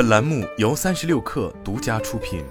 本栏目由三十六氪独家出品。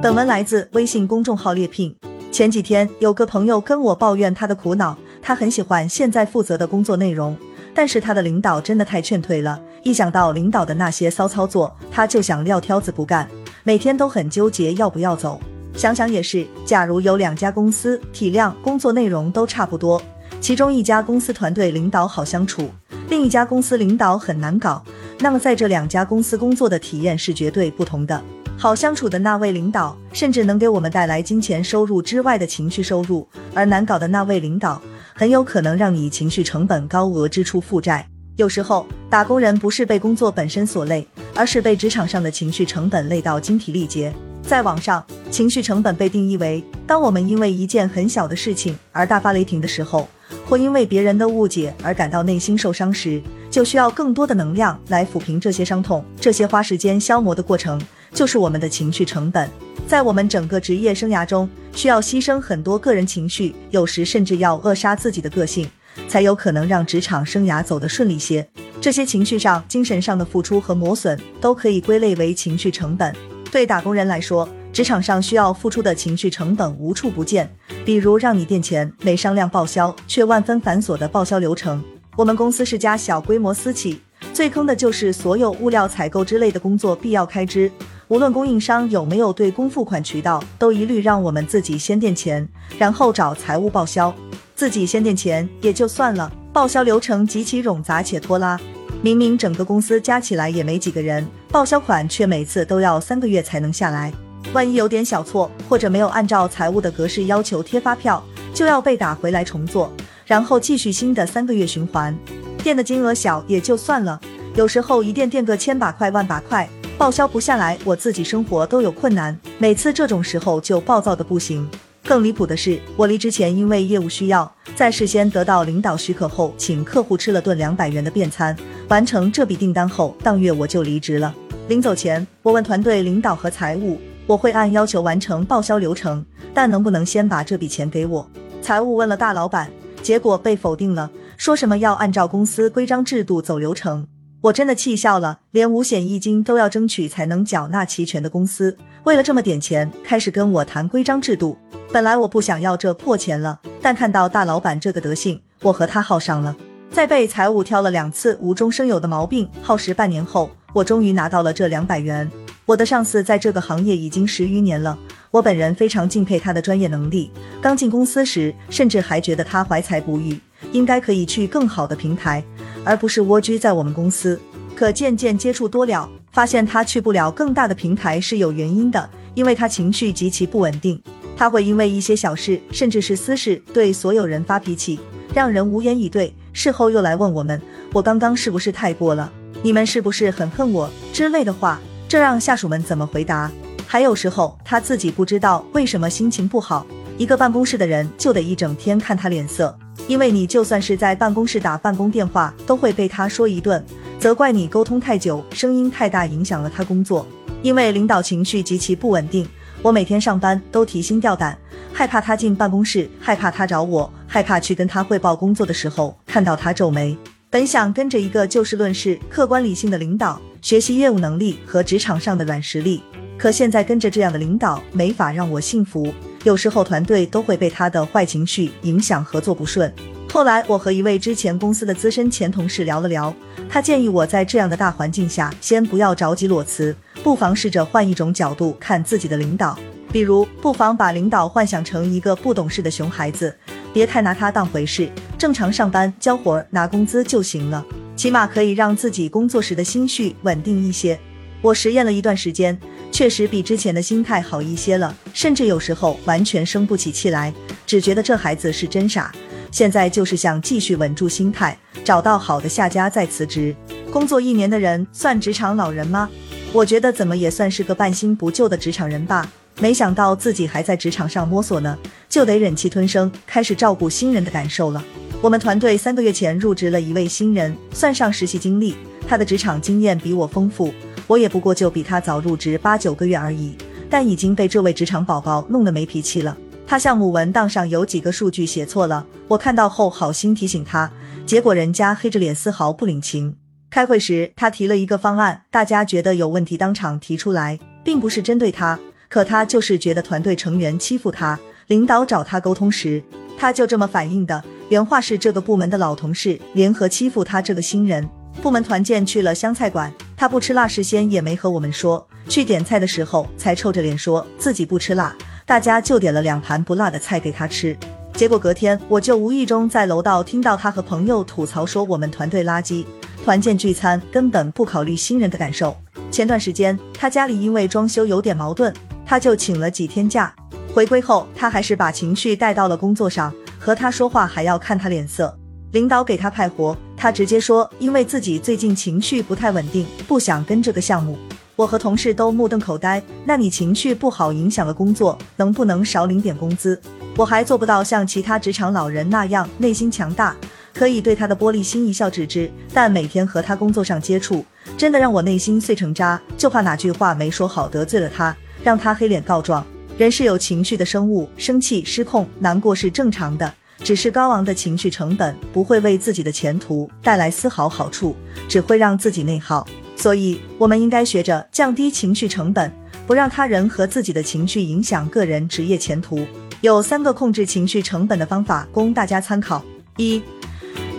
本文来自微信公众号猎聘。前几天有个朋友跟我抱怨他的苦恼，他很喜欢现在负责的工作内容，但是他的领导真的太劝退了。一想到领导的那些骚操作，他就想撂挑子不干，每天都很纠结要不要走。想想也是，假如有两家公司，体量、工作内容都差不多，其中一家公司团队领导好相处，另一家公司领导很难搞，那么在这两家公司工作的体验是绝对不同的。好相处的那位领导，甚至能给我们带来金钱收入之外的情绪收入；而难搞的那位领导，很有可能让你情绪成本高额支出负债。有时候，打工人不是被工作本身所累，而是被职场上的情绪成本累到精疲力竭。在网上，情绪成本被定义为：当我们因为一件很小的事情而大发雷霆的时候，或因为别人的误解而感到内心受伤时，就需要更多的能量来抚平这些伤痛。这些花时间消磨的过程，就是我们的情绪成本。在我们整个职业生涯中，需要牺牲很多个人情绪，有时甚至要扼杀自己的个性，才有可能让职场生涯走得顺利些。这些情绪上、精神上的付出和磨损，都可以归类为情绪成本。对打工人来说，职场上需要付出的情绪成本无处不见，比如让你垫钱没商量报销却万分繁琐的报销流程。我们公司是家小规模私企，最坑的就是所有物料采购之类的工作必要开支，无论供应商有没有对公付款渠道，都一律让我们自己先垫钱，然后找财务报销。自己先垫钱也就算了，报销流程极其冗杂且拖拉。明明整个公司加起来也没几个人，报销款却每次都要三个月才能下来。万一有点小错，或者没有按照财务的格式要求贴发票，就要被打回来重做，然后继续新的三个月循环。垫的金额小也就算了，有时候一垫垫个千把块、万把块，报销不下来，我自己生活都有困难。每次这种时候就暴躁的不行。更离谱的是，我离职前因为业务需要，在事先得到领导许可后，请客户吃了顿两百元的便餐。完成这笔订单后，当月我就离职了。临走前，我问团队领导和财务，我会按要求完成报销流程，但能不能先把这笔钱给我？财务问了大老板，结果被否定了，说什么要按照公司规章制度走流程。我真的气笑了，连五险一金都要争取才能缴纳齐全的公司，为了这么点钱，开始跟我谈规章制度。本来我不想要这破钱了，但看到大老板这个德行，我和他耗上了。在被财务挑了两次无中生有的毛病，耗时半年后，我终于拿到了这两百元。我的上司在这个行业已经十余年了，我本人非常敬佩他的专业能力。刚进公司时，甚至还觉得他怀才不遇，应该可以去更好的平台。而不是蜗居在我们公司，可渐渐接触多了，发现他去不了更大的平台是有原因的，因为他情绪极其不稳定，他会因为一些小事，甚至是私事，对所有人发脾气，让人无言以对。事后又来问我们，我刚刚是不是太过了？你们是不是很恨我之类的话？这让下属们怎么回答？还有时候他自己不知道为什么心情不好，一个办公室的人就得一整天看他脸色。因为你就算是在办公室打办公电话，都会被他说一顿，责怪你沟通太久，声音太大，影响了他工作。因为领导情绪极其不稳定，我每天上班都提心吊胆，害怕他进办公室，害怕他找我，害怕去跟他汇报工作的时候看到他皱眉。本想跟着一个就事论事、客观理性的领导学习业务能力和职场上的软实力，可现在跟着这样的领导没法让我幸福。有时候团队都会被他的坏情绪影响，合作不顺。后来我和一位之前公司的资深前同事聊了聊，他建议我在这样的大环境下，先不要着急裸辞，不妨试着换一种角度看自己的领导，比如不妨把领导幻想成一个不懂事的熊孩子，别太拿他当回事，正常上班交活拿工资就行了，起码可以让自己工作时的心绪稳定一些。我实验了一段时间。确实比之前的心态好一些了，甚至有时候完全生不起气来，只觉得这孩子是真傻。现在就是想继续稳住心态，找到好的下家再辞职。工作一年的人算职场老人吗？我觉得怎么也算是个半新不旧的职场人吧。没想到自己还在职场上摸索呢，就得忍气吞声，开始照顾新人的感受了。我们团队三个月前入职了一位新人，算上实习经历，他的职场经验比我丰富。我也不过就比他早入职八九个月而已，但已经被这位职场宝宝弄得没脾气了。他项目文档上有几个数据写错了，我看到后好心提醒他，结果人家黑着脸丝毫不领情。开会时，他提了一个方案，大家觉得有问题，当场提出来，并不是针对他，可他就是觉得团队成员欺负他。领导找他沟通时，他就这么反应的。原话是：这个部门的老同事联合欺负他这个新人。部门团建去了湘菜馆，他不吃辣，事先也没和我们说。去点菜的时候，才臭着脸说自己不吃辣，大家就点了两盘不辣的菜给他吃。结果隔天，我就无意中在楼道听到他和朋友吐槽说我们团队垃圾。团建聚餐根本不考虑新人的感受。前段时间他家里因为装修有点矛盾，他就请了几天假。回归后，他还是把情绪带到了工作上，和他说话还要看他脸色。领导给他派活，他直接说因为自己最近情绪不太稳定，不想跟这个项目。我和同事都目瞪口呆。那你情绪不好影响了工作，能不能少领点工资？我还做不到像其他职场老人那样内心强大。可以对他的玻璃心一笑置之，但每天和他工作上接触，真的让我内心碎成渣。就怕哪句话没说好得罪了他，让他黑脸告状。人是有情绪的生物，生气、失控、难过是正常的，只是高昂的情绪成本不会为自己的前途带来丝毫好处，只会让自己内耗。所以，我们应该学着降低情绪成本，不让他人和自己的情绪影响个人职业前途。有三个控制情绪成本的方法供大家参考：一。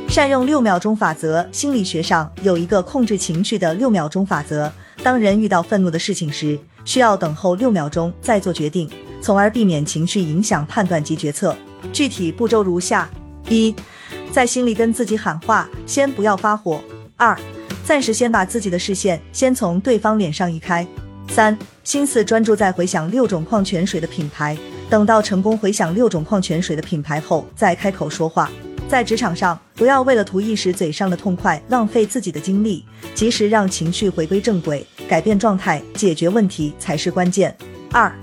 善用六秒钟法则。心理学上有一个控制情绪的六秒钟法则。当人遇到愤怒的事情时，需要等候六秒钟再做决定，从而避免情绪影响判断及决策。具体步骤如下：一，在心里跟自己喊话，先不要发火；二，暂时先把自己的视线先从对方脸上移开；三，心思专注在回想六种矿泉水的品牌，等到成功回想六种矿泉水的品牌后，再开口说话。在职场上，不要为了图一时嘴上的痛快，浪费自己的精力，及时让情绪回归正轨，改变状态，解决问题才是关键。二，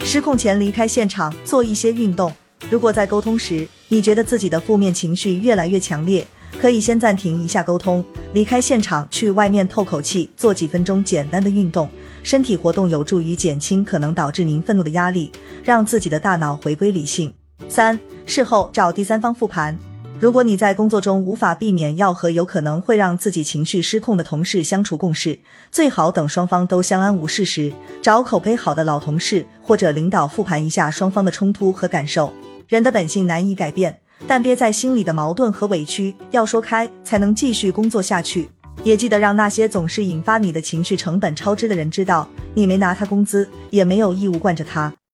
失控前离开现场，做一些运动。如果在沟通时，你觉得自己的负面情绪越来越强烈，可以先暂停一下沟通，离开现场，去外面透口气，做几分钟简单的运动。身体活动有助于减轻可能导致您愤怒的压力，让自己的大脑回归理性。三，事后找第三方复盘。如果你在工作中无法避免要和有可能会让自己情绪失控的同事相处共事，最好等双方都相安无事时，找口碑好的老同事或者领导复盘一下双方的冲突和感受。人的本性难以改变，但憋在心里的矛盾和委屈要说开，才能继续工作下去。也记得让那些总是引发你的情绪成本超支的人知道，你没拿他工资，也没有义务惯着他。